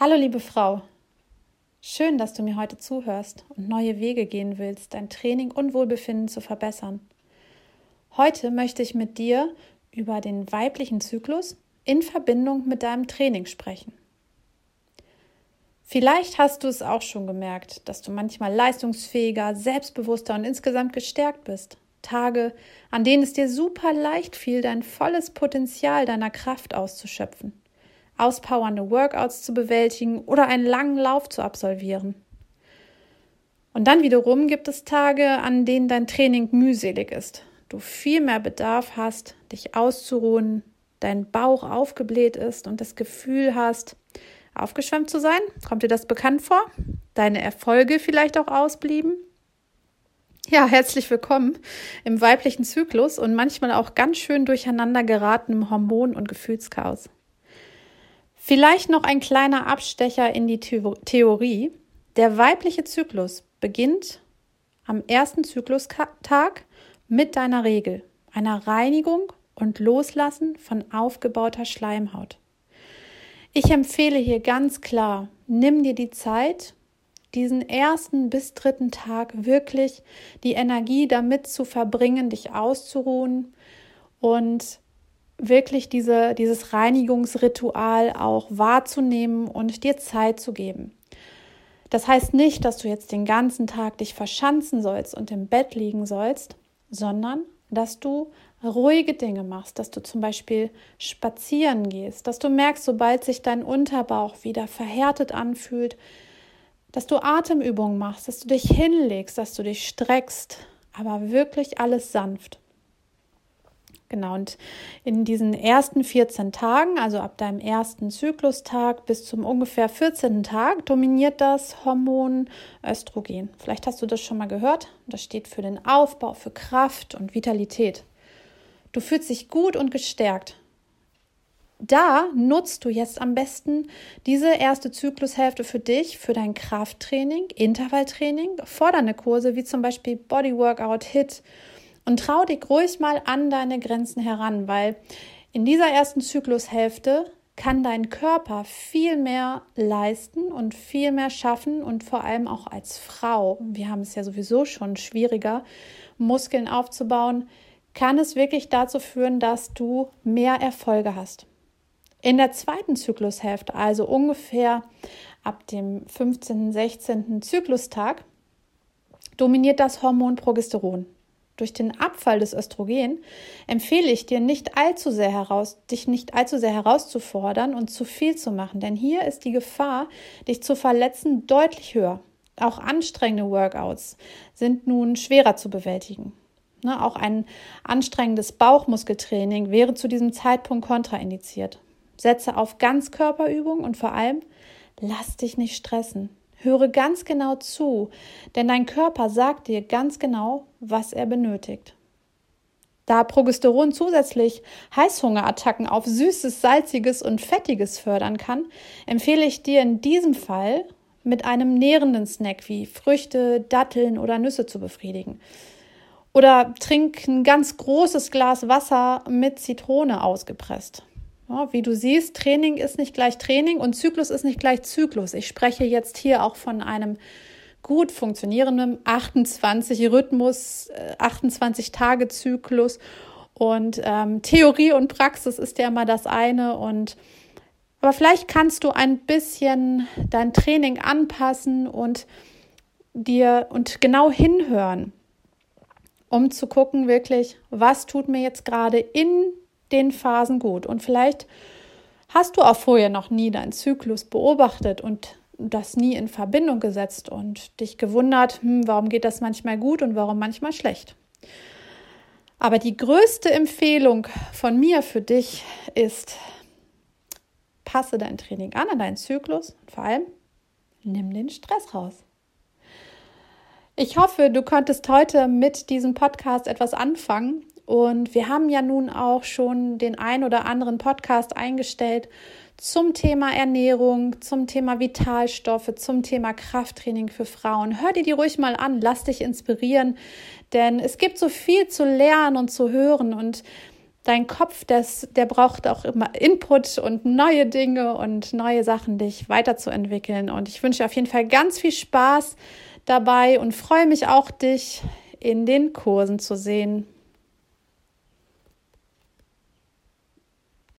Hallo liebe Frau, schön, dass du mir heute zuhörst und neue Wege gehen willst, dein Training und Wohlbefinden zu verbessern. Heute möchte ich mit dir über den weiblichen Zyklus in Verbindung mit deinem Training sprechen. Vielleicht hast du es auch schon gemerkt, dass du manchmal leistungsfähiger, selbstbewusster und insgesamt gestärkt bist. Tage, an denen es dir super leicht fiel, dein volles Potenzial deiner Kraft auszuschöpfen auspowernde Workouts zu bewältigen oder einen langen Lauf zu absolvieren. Und dann wiederum gibt es Tage, an denen dein Training mühselig ist. Du viel mehr Bedarf hast, dich auszuruhen, dein Bauch aufgebläht ist und das Gefühl hast, aufgeschwemmt zu sein. Kommt dir das bekannt vor? Deine Erfolge vielleicht auch ausblieben? Ja, herzlich willkommen im weiblichen Zyklus und manchmal auch ganz schön durcheinander geratenem Hormon- und Gefühlschaos. Vielleicht noch ein kleiner Abstecher in die Theorie. Der weibliche Zyklus beginnt am ersten Zyklustag mit deiner Regel, einer Reinigung und Loslassen von aufgebauter Schleimhaut. Ich empfehle hier ganz klar, nimm dir die Zeit, diesen ersten bis dritten Tag wirklich die Energie damit zu verbringen, dich auszuruhen und wirklich diese, dieses Reinigungsritual auch wahrzunehmen und dir Zeit zu geben. Das heißt nicht, dass du jetzt den ganzen Tag dich verschanzen sollst und im Bett liegen sollst, sondern dass du ruhige Dinge machst, dass du zum Beispiel spazieren gehst, dass du merkst, sobald sich dein Unterbauch wieder verhärtet anfühlt, dass du Atemübungen machst, dass du dich hinlegst, dass du dich streckst, aber wirklich alles sanft. Genau, und in diesen ersten 14 Tagen, also ab deinem ersten Zyklustag bis zum ungefähr 14. Tag, dominiert das Hormon Östrogen. Vielleicht hast du das schon mal gehört. Das steht für den Aufbau, für Kraft und Vitalität. Du fühlst dich gut und gestärkt. Da nutzt du jetzt am besten diese erste Zyklushälfte für dich, für dein Krafttraining, Intervalltraining, fordernde Kurse wie zum Beispiel Bodyworkout, HIT und trau dich ruhig mal an deine Grenzen heran, weil in dieser ersten Zyklushälfte kann dein Körper viel mehr leisten und viel mehr schaffen und vor allem auch als Frau, wir haben es ja sowieso schon schwieriger, Muskeln aufzubauen, kann es wirklich dazu führen, dass du mehr Erfolge hast. In der zweiten Zyklushälfte, also ungefähr ab dem 15., 16. Zyklustag, dominiert das Hormon Progesteron durch den Abfall des Östrogen empfehle ich dir nicht allzu sehr heraus, dich nicht allzu sehr herauszufordern und zu viel zu machen, denn hier ist die Gefahr, dich zu verletzen, deutlich höher. Auch anstrengende Workouts sind nun schwerer zu bewältigen. Ne, auch ein anstrengendes Bauchmuskeltraining wäre zu diesem Zeitpunkt kontraindiziert. Setze auf Ganzkörperübungen und vor allem lass dich nicht stressen. Höre ganz genau zu, denn dein Körper sagt dir ganz genau, was er benötigt. Da Progesteron zusätzlich Heißhungerattacken auf Süßes, Salziges und Fettiges fördern kann, empfehle ich dir in diesem Fall mit einem nährenden Snack wie Früchte, Datteln oder Nüsse zu befriedigen. Oder trink ein ganz großes Glas Wasser mit Zitrone ausgepresst. Ja, wie du siehst, Training ist nicht gleich Training und Zyklus ist nicht gleich Zyklus. Ich spreche jetzt hier auch von einem gut funktionierenden 28 Rhythmus, 28 äh, und ähm, Theorie und Praxis ist ja immer das eine und aber vielleicht kannst du ein bisschen dein Training anpassen und dir und genau hinhören, um zu gucken wirklich, was tut mir jetzt gerade in den Phasen gut. Und vielleicht hast du auch vorher noch nie deinen Zyklus beobachtet und das nie in Verbindung gesetzt und dich gewundert, hm, warum geht das manchmal gut und warum manchmal schlecht. Aber die größte Empfehlung von mir für dich ist, passe dein Training an, an deinen Zyklus und vor allem nimm den Stress raus. Ich hoffe, du konntest heute mit diesem Podcast etwas anfangen und wir haben ja nun auch schon den ein oder anderen Podcast eingestellt zum Thema Ernährung, zum Thema Vitalstoffe, zum Thema Krafttraining für Frauen. Hör dir die ruhig mal an, lass dich inspirieren, denn es gibt so viel zu lernen und zu hören und dein Kopf, das, der braucht auch immer Input und neue Dinge und neue Sachen, dich weiterzuentwickeln. Und ich wünsche auf jeden Fall ganz viel Spaß dabei und freue mich auch, dich in den Kursen zu sehen.